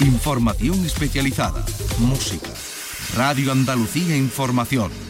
información especializada, música. Radio Andalucía Información.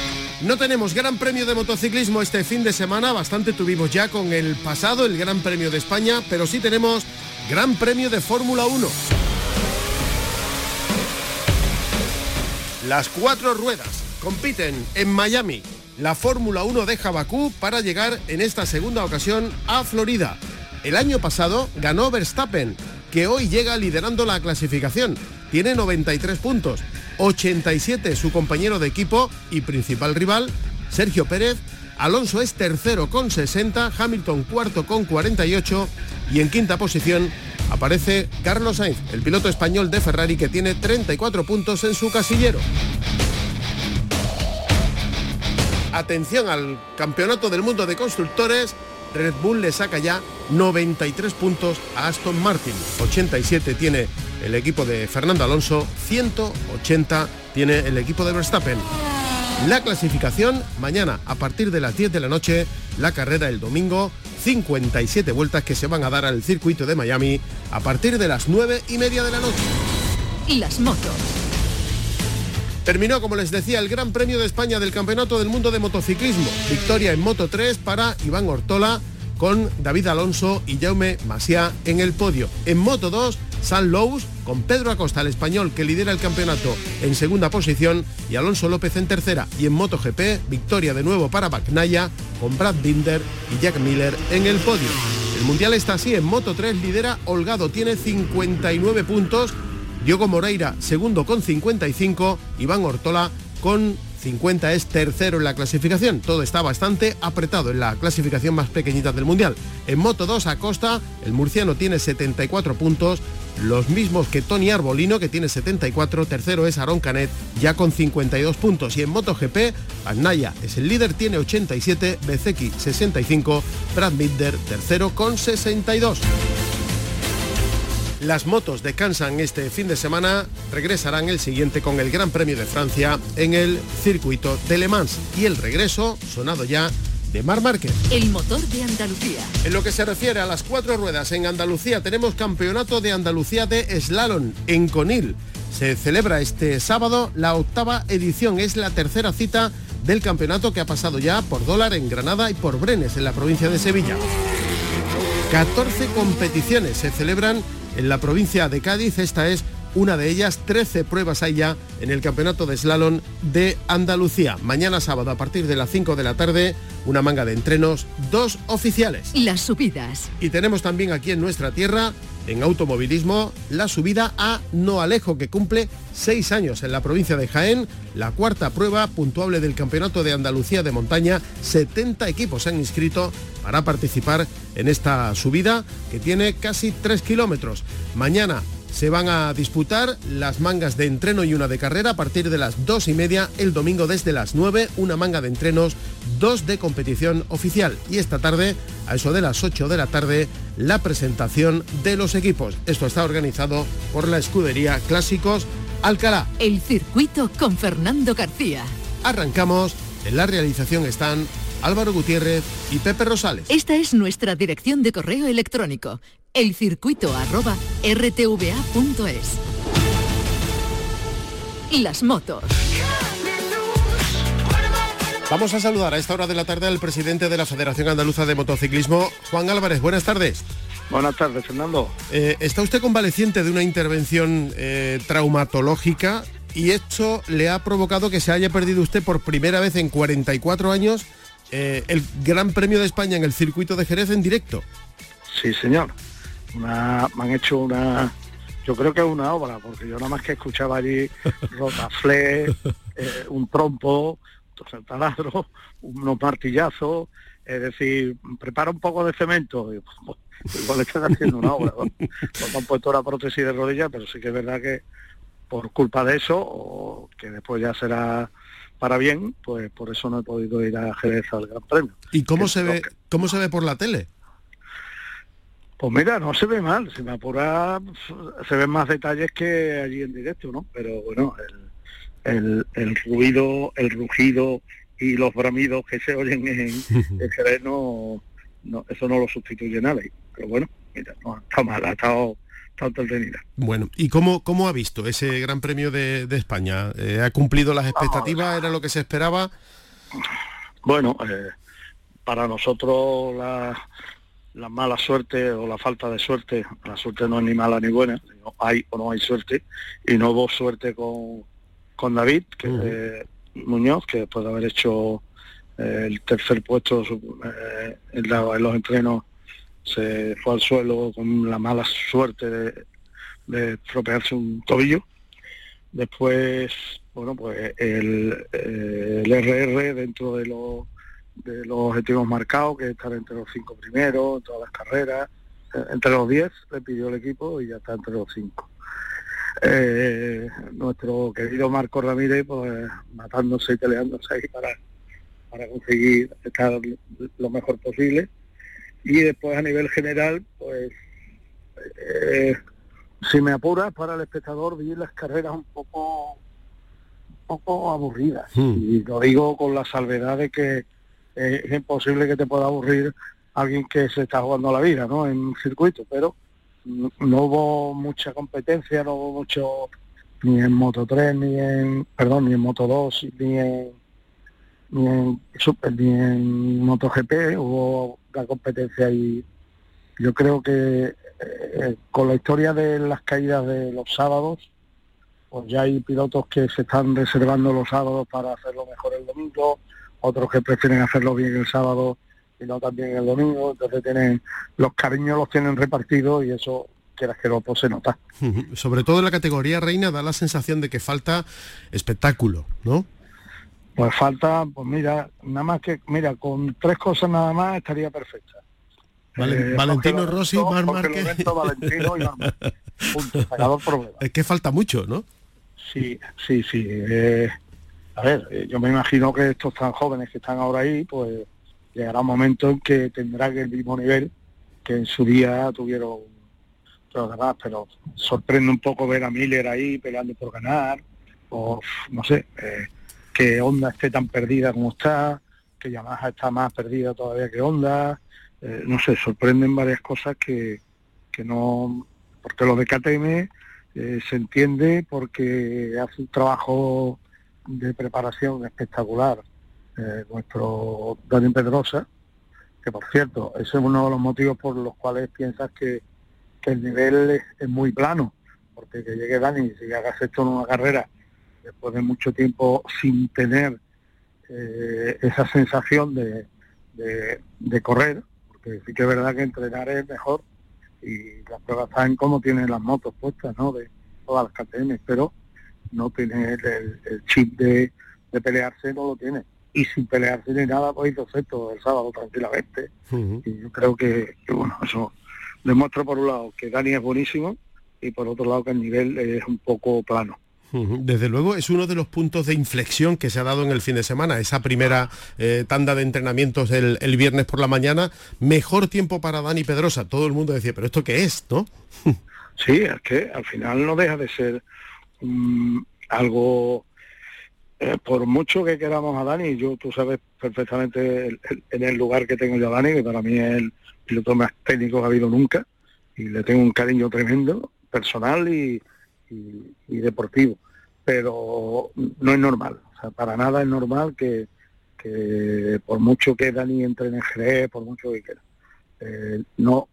No tenemos Gran Premio de Motociclismo este fin de semana, bastante tuvimos ya con el pasado, el Gran Premio de España, pero sí tenemos Gran Premio de Fórmula 1. Las cuatro ruedas compiten en Miami. La Fórmula 1 deja Bakú para llegar en esta segunda ocasión a Florida. El año pasado ganó Verstappen, que hoy llega liderando la clasificación. Tiene 93 puntos 87 su compañero de equipo y principal rival, Sergio Pérez. Alonso es tercero con 60, Hamilton cuarto con 48 y en quinta posición aparece Carlos Sainz, el piloto español de Ferrari que tiene 34 puntos en su casillero. Atención al Campeonato del Mundo de Constructores, Red Bull le saca ya 93 puntos a Aston Martin, 87 tiene el equipo de Fernando Alonso, 180 tiene el equipo de Verstappen. La clasificación mañana a partir de las 10 de la noche, la carrera el domingo, 57 vueltas que se van a dar al circuito de Miami a partir de las 9 y media de la noche. Las motos. Terminó, como les decía, el Gran Premio de España del Campeonato del Mundo de Motociclismo. Victoria en Moto 3 para Iván Ortola con David Alonso y Jaume Masia en el podio. En Moto 2 San Lous con Pedro Acosta, el español que lidera el campeonato en segunda posición y Alonso López en tercera. Y en MotoGP, victoria de nuevo para Bagnaia con Brad Binder y Jack Miller en el podio. El Mundial está así, en Moto 3 lidera Holgado, tiene 59 puntos, Diogo Moreira segundo con 55, Iván Ortola con 50 es tercero en la clasificación. Todo está bastante apretado en la clasificación más pequeñita del Mundial. En Moto 2 Acosta, el murciano tiene 74 puntos, los mismos que Tony Arbolino, que tiene 74, tercero es Aaron Canet, ya con 52 puntos. Y en MotoGP, Anaya es el líder, tiene 87, Bezeki 65, Brad Binder tercero con 62. Las motos descansan este fin de semana, regresarán el siguiente con el Gran Premio de Francia en el circuito de Le Mans y el regreso, sonado ya, de Mar Márquez. El motor de Andalucía. En lo que se refiere a las cuatro ruedas en Andalucía, tenemos Campeonato de Andalucía de Slalom en Conil. Se celebra este sábado la octava edición, es la tercera cita del campeonato que ha pasado ya por Dólar en Granada y por Brenes en la provincia de Sevilla. 14 competiciones se celebran en la provincia de Cádiz. Esta es una de ellas, 13 pruebas hay ya en el campeonato de slalom de Andalucía. Mañana sábado a partir de las 5 de la tarde, una manga de entrenos, dos oficiales. Las subidas. Y tenemos también aquí en nuestra tierra, en automovilismo, la subida a Noalejo, que cumple seis años en la provincia de Jaén, la cuarta prueba puntuable del Campeonato de Andalucía de Montaña. 70 equipos se han inscrito para participar en esta subida que tiene casi 3 kilómetros. Mañana se van a disputar las mangas de entreno y una de carrera a partir de las dos y media el domingo desde las 9, una manga de entrenos, dos de competición oficial y esta tarde, a eso de las 8 de la tarde, la presentación de los equipos. Esto está organizado por la escudería Clásicos Alcalá. El circuito con Fernando García. Arrancamos, en la realización están Álvaro Gutiérrez y Pepe Rosales. Esta es nuestra dirección de correo electrónico, elcircuito arroba rtva.es. Las motos. Vamos a saludar a esta hora de la tarde al presidente de la Federación Andaluza de Motociclismo, Juan Álvarez. Buenas tardes. Buenas tardes, Fernando. Eh, está usted convaleciente de una intervención eh, traumatológica y esto le ha provocado que se haya perdido usted por primera vez en 44 años eh, el Gran Premio de España en el circuito de Jerez en directo. Sí, señor. Una, me han hecho una, yo creo que es una obra, porque yo nada más que escuchaba allí rotaflé, eh, un trompo, taladro, unos martillazos, es decir, prepara un poco de cemento. Y, pues, igual están haciendo una obra, ¿no? Porque han puesto la prótesis de rodilla, pero sí que es verdad que por culpa de eso, o que después ya será para bien, pues por eso no he podido ir a Jerez al Gran Premio. ¿Y cómo se ve, cómo se ve por la tele? Pues mira, no se ve mal, si me apura se ven más detalles que allí en directo, ¿no? Pero bueno, el, ruido, el rugido y los bramidos que se oyen en, el Jerez no, eso no lo sustituye nada. Pero bueno, mira, no está mal, ha estado, entretenida. Bueno, ¿y cómo, cómo ha visto ese Gran Premio de, España? Eh, ¿Ha cumplido las expectativas? ¿Era lo que se esperaba? Bueno, eh, para nosotros la la mala suerte o la falta de suerte, la suerte no es ni mala ni buena, hay o no hay suerte, y no hubo suerte con, con David que, Muñoz, que después de haber hecho eh, el tercer puesto eh, en, los entrenos se fue al suelo con la mala suerte de, de estropearse un tobillo. Después, bueno, pues el, el RR dentro de los de los objetivos marcados, que es estar entre los cinco primeros, en todas las carreras, eh, entre los diez le pidió el equipo y ya está entre los cinco. Eh, nuestro querido Marco Ramírez, pues matándose y peleándose ahí para, para conseguir estar lo mejor posible. Y después a nivel general, pues eh, si me apuras para el espectador, vi las carreras un poco un poco aburridas. Hmm. Y lo digo con la salvedad de que eh, es imposible que te pueda aburrir alguien que se está jugando la vida ¿no? en un circuito, pero no, hubo mucha competencia, no hubo mucho ni en Moto 3, ni en, perdón, ni en Moto 2, ni en, ni en Super, ni en MotoGP, hubo la competencia y yo creo que eh, con la historia de las caídas de los sábados, pues ya hay pilotos que se están reservando los sábados para hacerlo mejor el domingo, otros que prefieren hacerlo bien el sábado y no también el domingo, entonces tienen los cariños los tienen repartidos y eso quieras que lo pues, se nota. Sobre todo en la categoría reina da la sensación de que falta espectáculo, ¿no? Pues falta, pues mira, nada más que, mira, con tres cosas nada más estaría perfecta. Eh, Valentino Rossi, Mar Márquez. Valentino y Punto, Es que falta mucho, ¿no? Sí, sí, sí. Eh, a ver, eh, yo me imagino que estos tan jóvenes que están ahora ahí, pues llegará un momento en que tendrán el mismo nivel que en su día tuvieron los demás, pero sorprende un poco ver a Miller ahí peleando por ganar, o no sé, eh, que Honda esté tan perdida como está, que Yamaha está más perdida todavía que Honda, eh, no sé, sorprenden varias cosas que, que no, porque lo de KTM se entiende porque hace un trabajo de preparación espectacular eh, nuestro Dani Pedrosa, que por cierto, ese es uno de los motivos por los cuales piensas que, el nivel es, muy plano, porque que llegue Dani y hagas esto en una carrera después de mucho tiempo sin tener eh, esa sensación de, de, correr, porque sí que es verdad que entrenar es mejor y las pruebas saben cómo tienen las motos puestas, ¿no? De todas las KTM, pero no tiene el, chip de, pelearse, no lo tiene. Y sin pelearse ni nada, pues hizo el sábado tranquilamente. Y yo creo que, bueno, eso demuestra por un lado que Dani es buenísimo y por otro lado que el nivel es un poco plano. Desde luego es uno de los puntos de inflexión que se ha dado en el fin de semana, esa primera eh, tanda de entrenamientos el, viernes por la mañana, mejor tiempo para Dani Pedrosa. Todo el mundo decía, pero ¿esto qué es? ¿no? sí, es que al final no deja de ser algo, eh, por mucho que queramos a Dani, yo tú sabes perfectamente en el lugar que tengo yo a Dani, que para mí es el piloto más técnico que ha habido nunca, y le tengo un cariño tremendo, personal y, deportivo, pero no es normal, o sea, para nada es normal que, por mucho que Dani entre en Jerez, por mucho que quiera, eh, no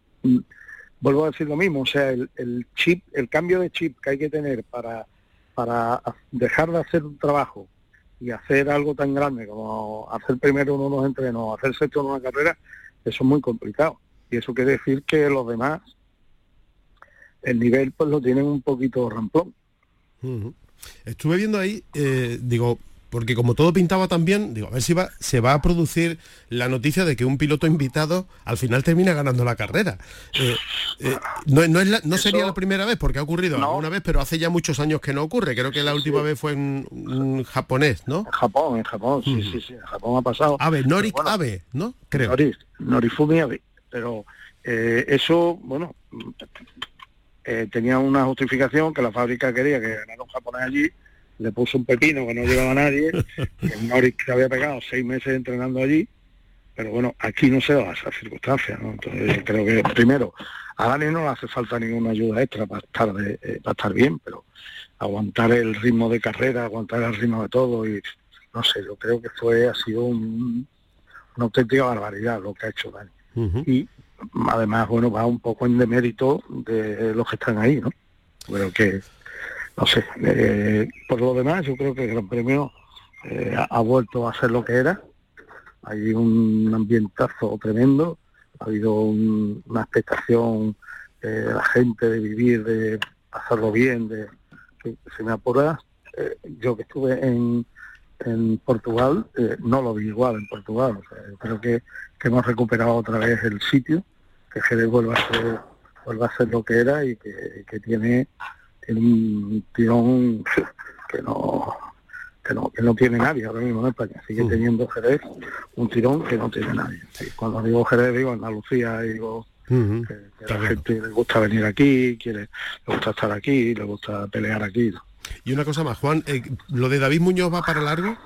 vuelvo a decir lo mismo, o sea, el, chip, el cambio de chip que hay que tener para para dejar de hacer un trabajo y hacer algo tan grande como hacer primero unos entrenos, hacer sexto en una carrera, eso es muy complicado. Y eso quiere decir que los demás, el nivel pues lo tienen un poquito ramplón. Estuve viendo ahí, eh, digo, porque como todo pintaba tan bien, digo, a ver si va, se va a producir la noticia de que un piloto invitado al final termina ganando la carrera. Eh, eh, no, no, sería la primera vez, porque ha ocurrido alguna vez, pero hace ya muchos años que no ocurre. Creo que la última vez fue en un japonés, ¿no? En Japón, en Japón, sí, sí, sí, en Japón ha pasado. Abe, Norik Abe, ¿no? Creo. Norifumi Abe. Pero eh, eso, bueno, tenía una justificación que la fábrica quería que ganara un japonés allí le puso un pepino que no llevaba a nadie, el Norris que había pegado seis meses entrenando allí, pero bueno, aquí no se da esa circunstancia, ¿no? Entonces creo que primero, a Dani no le hace falta ninguna ayuda extra para estar eh, para estar bien, pero aguantar el ritmo de carrera, aguantar el ritmo de todo y no sé, yo creo que fue, ha sido una auténtica barbaridad lo que ha hecho Dani. Y además, bueno, va un poco en demérito de los que están ahí, ¿no? Pero que no sé, eh, por lo demás yo creo que el Gran Premio eh, ha, vuelto a ser lo que era. Hay un ambientazo tremendo, ha habido una expectación de la gente de vivir, de pasarlo bien, de que se me apura. Eh, yo que estuve en, en Portugal, no lo vi igual en Portugal. creo que, hemos recuperado otra vez el sitio, que Jerez vuelva a ser, vuelva a ser lo que era y que tiene un tirón que no, que no, que no tiene nadie ahora mismo en España. Sigue teniendo Jerez un tirón que no tiene nadie. cuando digo Jerez digo Andalucía, digo que, la gente le gusta venir aquí, quiere, le gusta estar aquí, le gusta pelear aquí. Y una cosa más, Juan, eh, ¿lo de David Muñoz va para largo?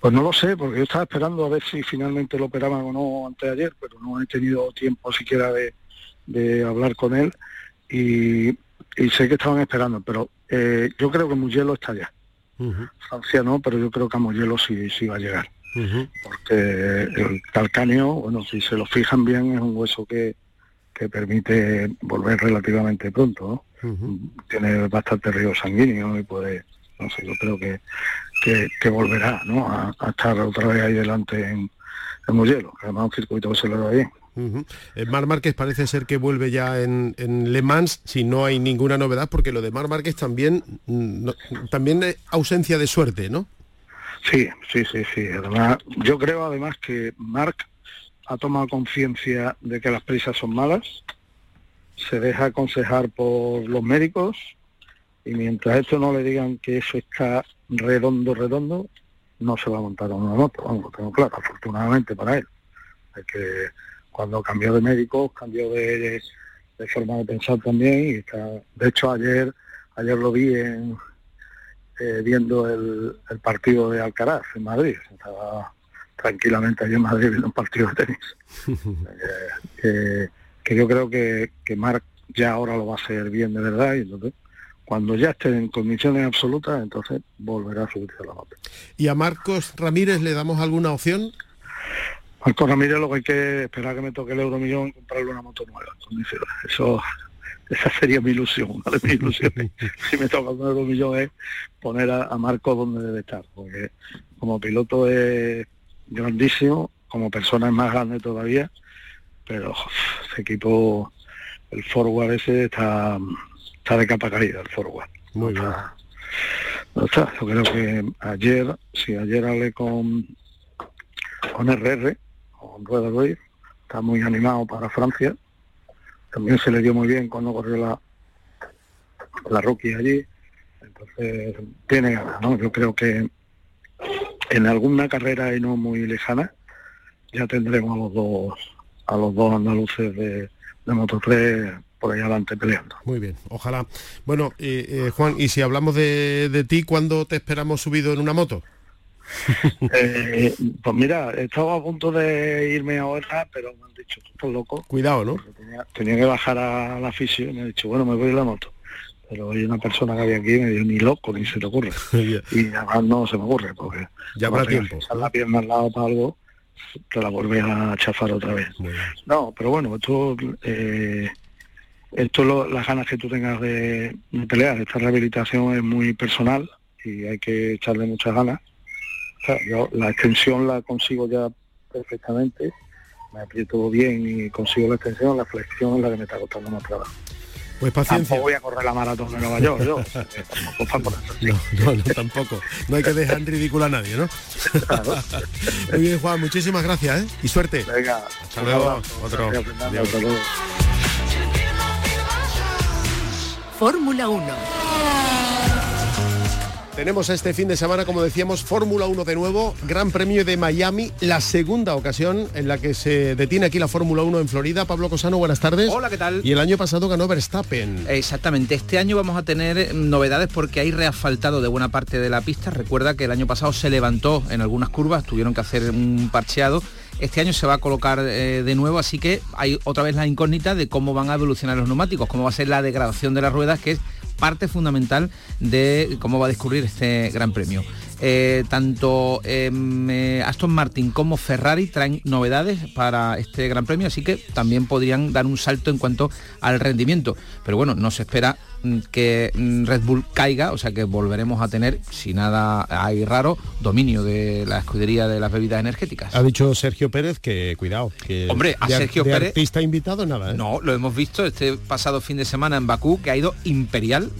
Pues no lo sé, porque yo estaba esperando a ver si finalmente lo operaban o no antes de ayer, pero no he tenido tiempo siquiera de, de hablar con él. Y y sé que estaban esperando, pero eh, yo creo que Mugello está allá. Francia no, pero yo creo que a Mugello sí, sí va a llegar. Porque el calcáneo, bueno, si se lo fijan bien, es un hueso que, que permite volver relativamente pronto, Tiene bastante río sanguíneo y puede, no sé, yo creo que, que, volverá, ¿no? A, estar otra vez ahí delante en, en Mugello, que además un circuito que se le da bien. Eh, Mar Márquez parece ser que vuelve ya en, Le Mans si no hay ninguna novedad, porque lo de Mar Márquez también, mm, también es ausencia de suerte, ¿no? Sí, sí, sí, sí. Además, yo creo además que Marc ha tomado conciencia de que las prisas son malas, se deja aconsejar por los médicos y mientras esto no le digan que eso está redondo, redondo, no se va a montar en una moto, vamos, tengo claro, afortunadamente para él. Hay que cuando cambió de médico, cambió de, forma de pensar también y está, de hecho ayer ayer lo vi en, eh, viendo el, partido de Alcaraz en Madrid, estaba tranquilamente allí en Madrid viendo un partido de tenis. Eh, que, yo creo que, que Marc ya ahora lo va a hacer bien de verdad y entonces cuando ya esté en condiciones absolutas, entonces volverá a subirse a la moto. ¿Y a Marcos Ramírez le damos alguna opción? Marco Ramírez lo que hay que esperar que me toque el euromillón y comprarle una moto nueva. Eso, esa sería mi ilusión, una mi ilusiones. si me toca un euromillón es poner a, Marco donde debe estar, porque como piloto es grandísimo, como persona es más grande todavía, pero ese equipo, el forward ese está, está de capa caída, el forward. Muy bien. No está. Yo creo que ayer, si ayer hablé con, con RR, Rueda Ruiz, está muy animado para Francia. También se le dio muy bien cuando corrió la, la rookie allí. Entonces, tiene ganas, ¿no? Yo creo que en alguna carrera y no muy lejana ya tendremos a los dos a los dos andaluces de, de Moto 3 por ahí adelante peleando. Muy bien, ojalá. Bueno, eh, Juan, y si hablamos de, de ti, ¿cuándo te esperamos subido en una moto? Eh, pues mira, estaba a punto de irme ahora, pero me han dicho, estás loco. Cuidado, ¿no? Tenía, que bajar a la fisio y me ha dicho, bueno, me voy en la moto. Pero hay una persona que había aquí y me dijo, ni loco, ni se te ocurre. y además no se me ocurre, porque ya habrá tiempo. la pierna al lado para algo, te la vuelves a chafar otra vez. No, pero bueno, esto... Eh, esto lo, las ganas que tú tengas de pelear, esta rehabilitación es muy personal y hay que echarle muchas ganas yo la extensión la consigo ya perfectamente, me aprieto bien y consigo la extensión, la flexión es la que me está costando más trabajo. Pues paciencia. Tampoco voy a correr la maratón de Nueva York, yo. tampoco no, no, no, tampoco. No hay que dejar en ridículo a nadie, ¿no? Muy bien, Juan, muchísimas gracias, ¿eh? Y suerte. Venga, hasta luego. Otro. Fórmula 1 tenemos este fin de semana, como decíamos, Fórmula 1 de nuevo, Gran Premio de Miami, la segunda ocasión en la que se detiene aquí la Fórmula 1 en Florida. Pablo Cosano, buenas tardes. Hola, ¿qué tal? Y el año pasado ganó Verstappen. Exactamente, este año vamos a tener novedades porque hay reasfaltado de buena parte de la pista. Recuerda que el año pasado se levantó en algunas curvas, tuvieron que hacer un parcheado este año se va a colocar eh, de nuevo, así que hay otra vez la incógnita de cómo van a evolucionar los neumáticos, cómo va a ser la degradación de las ruedas, que es parte fundamental de cómo va a discurrir este Gran Premio. Eh, tanto em, eh, Aston Martin como Ferrari traen novedades para este Gran Premio, así que también podrían dar un salto en cuanto al rendimiento. Pero bueno, no se espera que mm, Red Bull caiga, o sea que volveremos a tener, si nada hay raro, dominio de la escudería de las bebidas energéticas. Ha dicho Sergio Pérez que cuidado, que hombre, a Sergio Pérez artista invitado nada. ¿eh? No, lo hemos visto este pasado fin de semana en Bakú, que ha ido imperial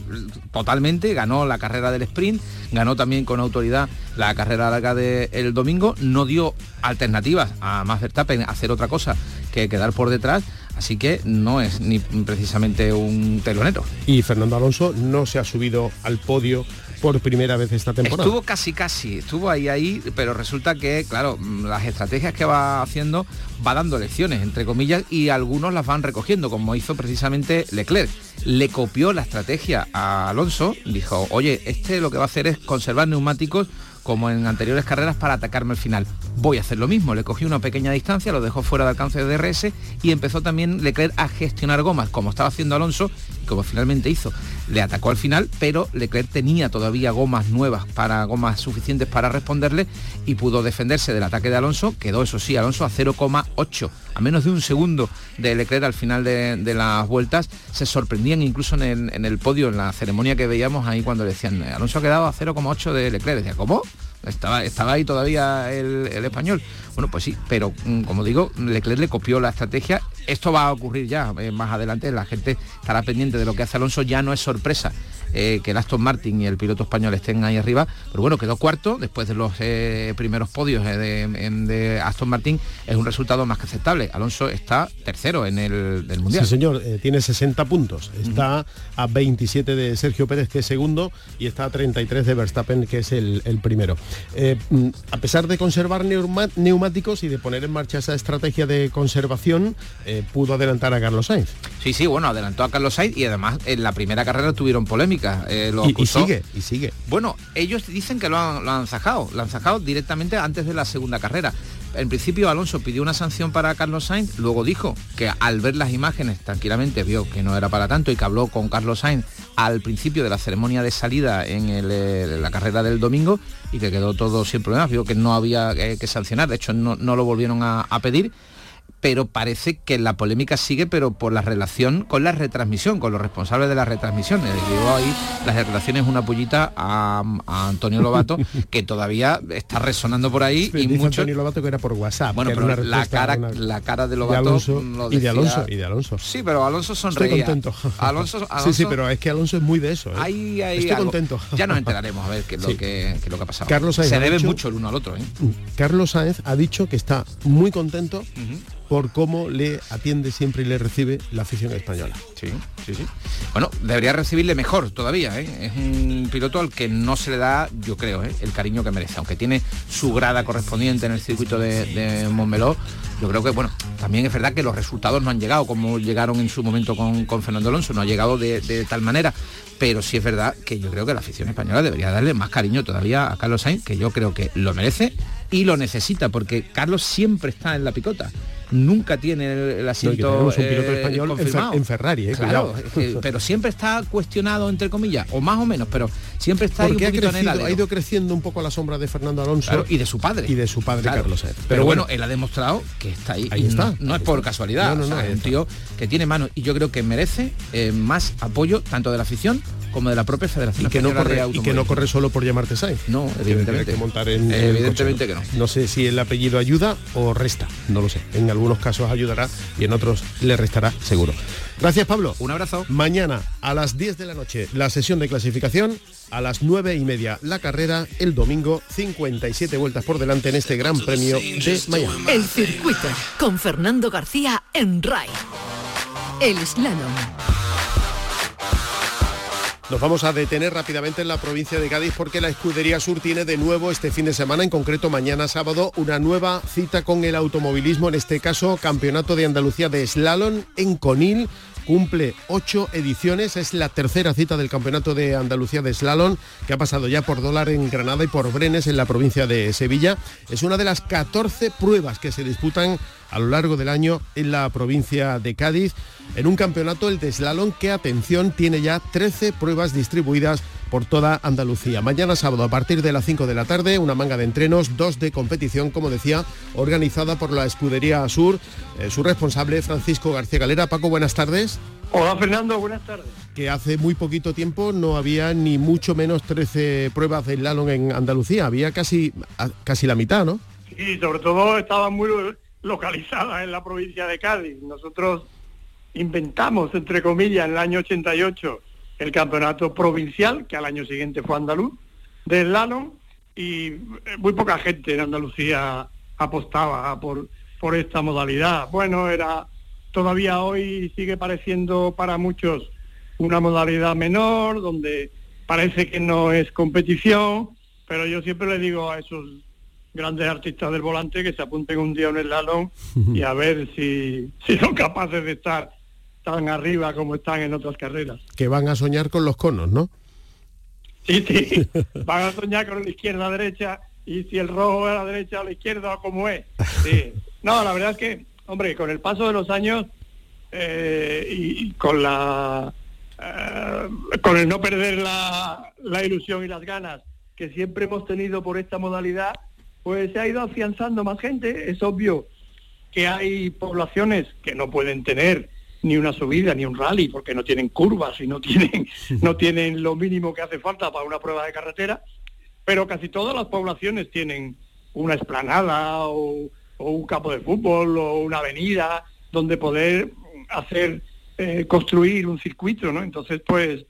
totalmente, ganó la carrera del sprint, ganó también con autoridad la carrera larga del domingo, no dio alternativas a más Verstappen a hacer otra cosa que quedar por detrás, así que no es ni precisamente un telonero. Y Fernando Alonso no se ha subido al podio por primera vez esta temporada. Estuvo casi casi, estuvo ahí ahí, pero resulta que, claro, las estrategias que va haciendo va dando lecciones, entre comillas, y algunos las van recogiendo, como hizo precisamente Leclerc. Le copió la estrategia a Alonso, dijo, oye, este lo que va a hacer es conservar neumáticos como en anteriores carreras para atacarme al final. Voy a hacer lo mismo, le cogí una pequeña distancia, lo dejó fuera de alcance de DRS y empezó también Leclerc a gestionar gomas, como estaba haciendo Alonso y como finalmente hizo. Le atacó al final, pero Leclerc tenía todavía gomas nuevas para gomas suficientes para responderle y pudo defenderse del ataque de Alonso. Quedó eso sí, Alonso a 0,8 a menos de un segundo de Leclerc al final de, las vueltas, se sorprendían incluso en el, podio, en la ceremonia que veíamos ahí cuando decían, Alonso ha quedado a 0,8 de Leclerc. Decía, ¿cómo? Estaba, estaba ahí todavía el, español. Bueno, pues sí, pero mm, como digo, Leclerc le copió la estrategia. Esto va a ocurrir ya eh, más adelante, la gente estará pendiente de lo que hace Alonso, ya no es sorpresa eh, que el Aston Martin y el piloto español estén ahí arriba, pero bueno, quedó cuarto después de los eh, primeros podios de, Aston Martin, es un resultado más que aceptable. Alonso está tercero en el del Mundial. Sí, señor, tiene 60 puntos, está a 27 de Sergio Pérez, que es segundo, y está a 33 de Verstappen, que es el primero. Eh, mm, a pesar de conservar neumáticos y de poner en marcha esa estrategia de conservación, eh, pudo adelantar a Carlos Sainz. Sí, sí, bueno, adelantó a Carlos Sainz y además en la primera carrera tuvieron polémica. Eh, y, sigue, y sigue. Bueno, ellos dicen que lo han, lo han zajado, lo han zajado directamente antes de la segunda carrera. En principio Alonso pidió una sanción para Carlos Sainz, luego dijo que al ver las imágenes tranquilamente vio que no era para tanto y que habló con Carlos Sainz al principio de la ceremonia de salida en, eh, la carrera del domingo y que quedó todo sin problemas, vio que no había eh, que sancionar, de hecho no, lo volvieron a pedir pero parece que la polémica sigue, pero por la relación con la retransmisión, con los responsables de las retransmisiones. Digo ahí las declaraciones una pullita a, Antonio Lobato, que todavía está resonando por ahí. y mucho... Antonio Lobato que era por WhatsApp. Bueno, pero la cara, la cara de Lobato y de Alonso y de Alonso. Sí, pero Alonso sonreía. Estoy contento. Alonso, sí, sí, pero es que Alonso es muy de eso. ¿eh? Estoy contento. Ya nos enteraremos a ver qué es lo, que, lo que ha pasado. Carlos Se debe mucho el uno al otro. ¿eh? Carlos Sáenz ha dicho que está muy contento por cómo le atiende siempre y le recibe la afición española. Sí, sí, sí. Bueno, debería recibirle mejor todavía. ¿eh? Es un piloto al que no se le da, yo creo, ¿eh? el cariño que merece. Aunque tiene su grada correspondiente en el circuito de, de Montmeló, yo creo que, bueno, también es verdad que los resultados no han llegado como llegaron en su momento con, Fernando Alonso, no ha llegado de, de, tal manera. Pero sí es verdad que yo creo que la afición española debería darle más cariño todavía a Carlos Sainz, que yo creo que lo merece y lo necesita, porque Carlos siempre está en la picota nunca tiene el asiento un piloto eh, español en, Ferrari, eh, pero siempre está cuestionado entre comillas, o más o menos, pero siempre está ahí un ha, ha ido creciendo un poco a la sombra de Fernando Alonso y de su padre. Y de su padre Carlos Pero, bueno, él ha demostrado que está ahí. Ahí está. No, es por casualidad, es un tío que tiene manos y yo creo que merece eh, más apoyo tanto de la afición como de la propia Federación y que no corre y que no corre solo por llamarte Sainz. No, evidentemente. Que montar en, evidentemente que no. No sé si el apellido ayuda o resta, no lo sé. En algunos casos ayudará y en otros le restará seguro. Gracias, Pablo. Un abrazo. Mañana a las 10 de la noche la sesión de clasificación, a las 9 y media la carrera, el domingo 57 vueltas por delante en este Gran Premio de Miami. El circuito con Fernando García en RAI. El slalom. Nos vamos a detener rápidamente en la provincia de Cádiz porque la Escudería Sur tiene de nuevo este fin de semana, en concreto mañana sábado, una nueva cita con el automovilismo, en este caso Campeonato de Andalucía de Slalom en Conil cumple ocho ediciones, es la tercera cita del Campeonato de Andalucía de Slalom, que ha pasado ya por Dólar en Granada y por Brenes en la provincia de Sevilla. Es una de las 14 pruebas que se disputan a lo largo del año en la provincia de Cádiz, en un campeonato, el de slalom, que, atención, tiene ya 13 pruebas distribuidas por toda Andalucía. Mañana sábado a partir de las 5 de la tarde, una manga de entrenos, dos de competición, como decía, organizada por la Escudería Sur, eh, su responsable Francisco García Galera. Paco, buenas tardes. Hola Fernando, buenas tardes. Que hace muy poquito tiempo no había ni mucho menos 13 pruebas de slalom en Andalucía, había casi, casi la mitad, ¿no? Sí, sobre todo estaban muy localizadas en la provincia de Cádiz. Nosotros inventamos, entre comillas, en el año 88 el campeonato provincial, que al año siguiente fue andaluz, de slalom, y eh, muy poca gente en Andalucía apostaba por, por esta modalidad. Bueno, era todavía hoy sigue pareciendo para muchos una modalidad menor, donde parece que no es competición, pero yo siempre le digo a esos grandes artistas del volante que se apunten un día en el slalom y a ver si, si son capaces de estar tan arriba como están en otras carreras. Que van a soñar con los conos, ¿no? Sí, sí, van a soñar con la izquierda, derecha, y si el rojo es a la derecha o a la izquierda, como es. Sí. No, la verdad es que, hombre, con el paso de los años eh, y, con la eh, con el no perder la, la ilusión y las ganas que siempre hemos tenido por esta modalidad, pues se ha ido afianzando más gente. Es obvio que hay poblaciones que no pueden tener ni una subida ni un rally porque no tienen curvas y no tienen no tienen lo mínimo que hace falta para una prueba de carretera pero casi todas las poblaciones tienen una esplanada o, un campo de fútbol o una avenida donde poder hacer eh, construir un circuito no entonces pues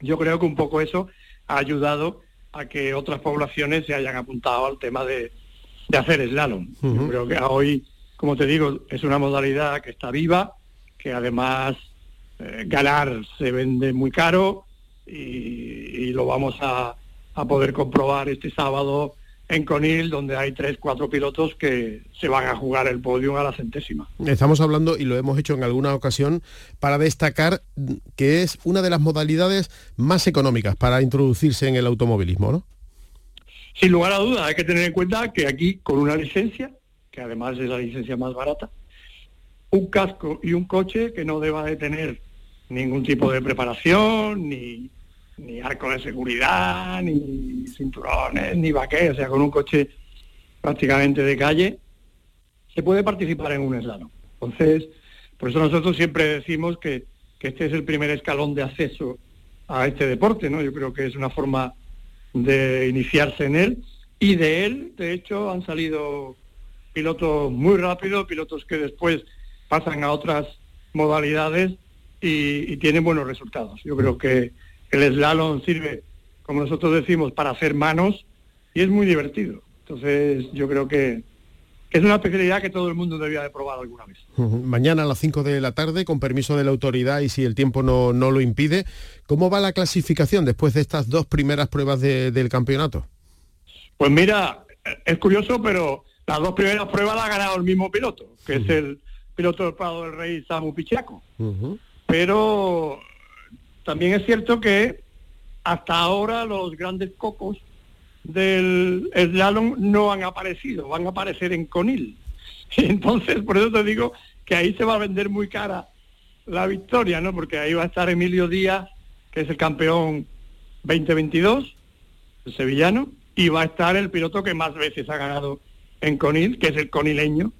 yo creo que un poco eso ha ayudado a que otras poblaciones se hayan apuntado al tema de, de hacer slalom. Yo creo que hoy, como te digo, es una modalidad que está viva, que además eh, ganar se vende muy caro y, lo vamos a, poder comprobar este sábado en Conil, donde hay tres, cuatro pilotos que se van a jugar el podio a la centésima. Estamos hablando, y lo hemos hecho en alguna ocasión, para destacar que es una de las modalidades más económicas para introducirse en el automovilismo, ¿no? Sin lugar a dudas, hay que tener en cuenta que aquí, con una licencia, que además es la licencia más barata, un casco y un coche que no deba de tener ningún tipo de preparación, ni, arco de seguridad, ni cinturones, ni baquet, o sea, con un coche prácticamente de calle, se puede participar en un slalom. Entonces, por eso nosotros siempre decimos que, que este es el primer escalón de acceso a este deporte, ¿no? Yo creo que es una forma de iniciarse en él y de él, de hecho, han salido pilotos muy rápidos, pilotos que después pasan a otras modalidades y, tienen buenos resultados. Yo creo que el slalom sirve, como nosotros decimos, para hacer manos y es muy divertido. Entonces yo creo que es una especialidad que todo el mundo debía de probar alguna vez. Mañana a las 5 de la tarde, con permiso de la autoridad y si el tiempo no, no lo impide, ¿cómo va la clasificación después de estas dos primeras pruebas del campeonato? Pues mira, es curioso, pero las dos primeras pruebas las ha ganado el mismo piloto, que es el piloto del Prado del Rey Samu Pichaco. Pero también es cierto que hasta ahora los grandes cocos del slalom no han aparecido, van a aparecer en Conil. Entonces, por eso te digo que ahí se va a vender muy cara la victoria, ¿no? Porque ahí va a estar Emilio Díaz, que es el campeón 2022, el sevillano, y va a estar el piloto que más veces ha ganado en Conil, que es el conileño,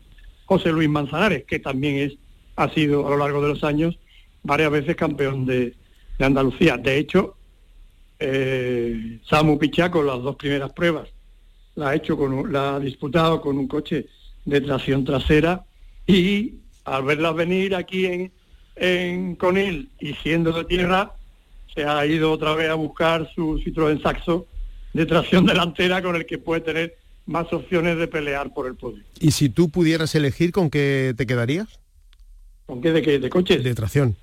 José Luis Manzanares, que también es, ha sido a lo largo de los años varias veces campeón de, Andalucía. De hecho, eh, Samu Pichaco, las dos primeras pruebas, la ha hecho la ha disputado con un coche de tracción trasera y al verlas venir aquí en, en Conil y siendo de tierra, se ha ido otra vez a buscar su Citroën Saxo de tracción delantera con el que puede tener más opciones de pelear por el podio. ¿Y si tú pudieras elegir con qué te quedarías? ¿Con qué de qué? ¿De coches? De tracción.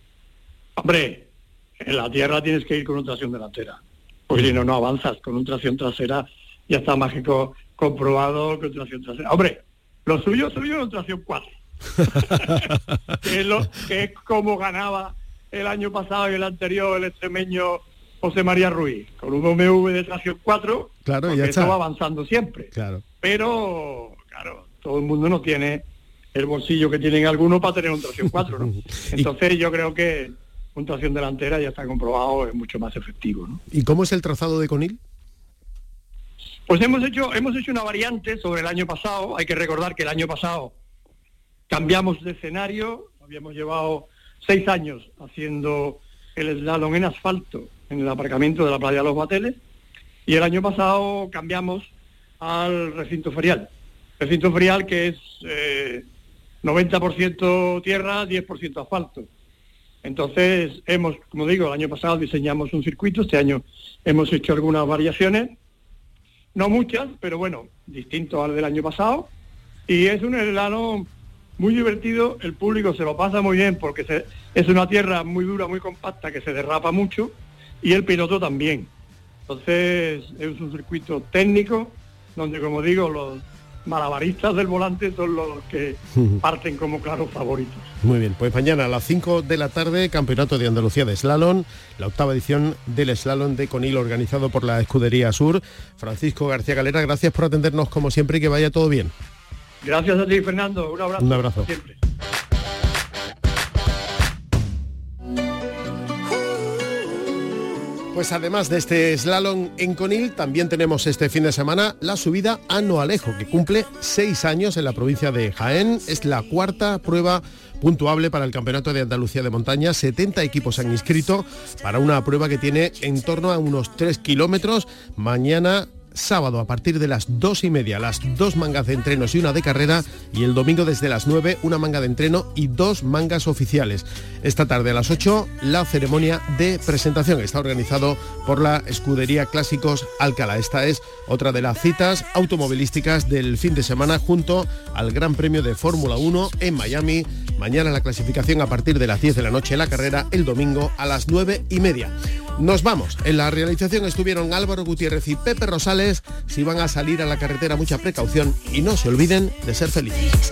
Hombre, en la tierra tienes que ir con una tracción delantera. Porque si no, no avanzas. Con una tracción trasera ya está mágico comprobado con tracción trasera. Hombre, lo suyo, suyo es una tracción 4. que, es lo, que es como ganaba el año pasado y el anterior el extremeño José María Ruiz, con un BMW de tracción 4, claro, ya está. va avanzando siempre. Claro. Pero, claro, todo el mundo no tiene el bolsillo que tienen algunos para tener un tracción 4, ¿no? Entonces yo creo que un tracción delantera ya está comprobado, es mucho más efectivo, ¿no? ¿Y cómo es el trazado de Conil? Pues hemos hecho, hemos hecho una variante sobre el año pasado. Hay que recordar que el año pasado cambiamos de escenario, habíamos llevado seis años haciendo el slalom en asfalto en el aparcamiento de la playa de los Bateles y el año pasado cambiamos al recinto ferial. Recinto ferial que es 90% eh, tierra, 10% asfalto. Entonces hemos, como digo, el año pasado diseñamos un circuito, este año hemos hecho algunas variaciones, no muchas, pero bueno, distinto al del año pasado. Y es un slalom muy divertido, el público se lo pasa muy bien porque es una tierra muy dura, muy compacta, que se derrapa mucho y el piloto también. Entonces es un circuito técnico donde, como digo, los malabaristas del volante son los que parten como claros favoritos. Muy bien, pues mañana a las 5 de la tarde, Campeonato de Andalucía de Slalom, la octava edición del Slalom de Conil organizado por la Escudería Sur. Francisco García Galera, gracias por atendernos como siempre y que vaya todo bien. Gracias a ti, Fernando. Un abrazo. Un abrazo. Siempre. Pues además de este slalom en Conil, también tenemos este fin de semana la subida a Noalejo, que cumple seis años en la provincia de Jaén. Es la cuarta prueba puntuable para el Campeonato de Andalucía de Montaña. 70 equipos han inscrito para una prueba que tiene en torno a unos 3 kilómetros. Mañana sábado a partir de las dos y media, las dos mangas de entrenos y una de carrera y el domingo desde las 9 una manga de entreno y dos mangas oficiales. Esta tarde a las 8 la ceremonia de presentación está organizado por la Escudería Clásicos Alcalá. Esta es otra de las citas automovilísticas del fin de semana junto al Gran Premio de Fórmula 1 en Miami. Mañana la clasificación a partir de las 10 de la noche la carrera, el domingo a las 9 y media. Nos vamos. En la realización estuvieron Álvaro Gutiérrez y Pepe Rosales. Si van a salir a la carretera, mucha precaución y no se olviden de ser felices.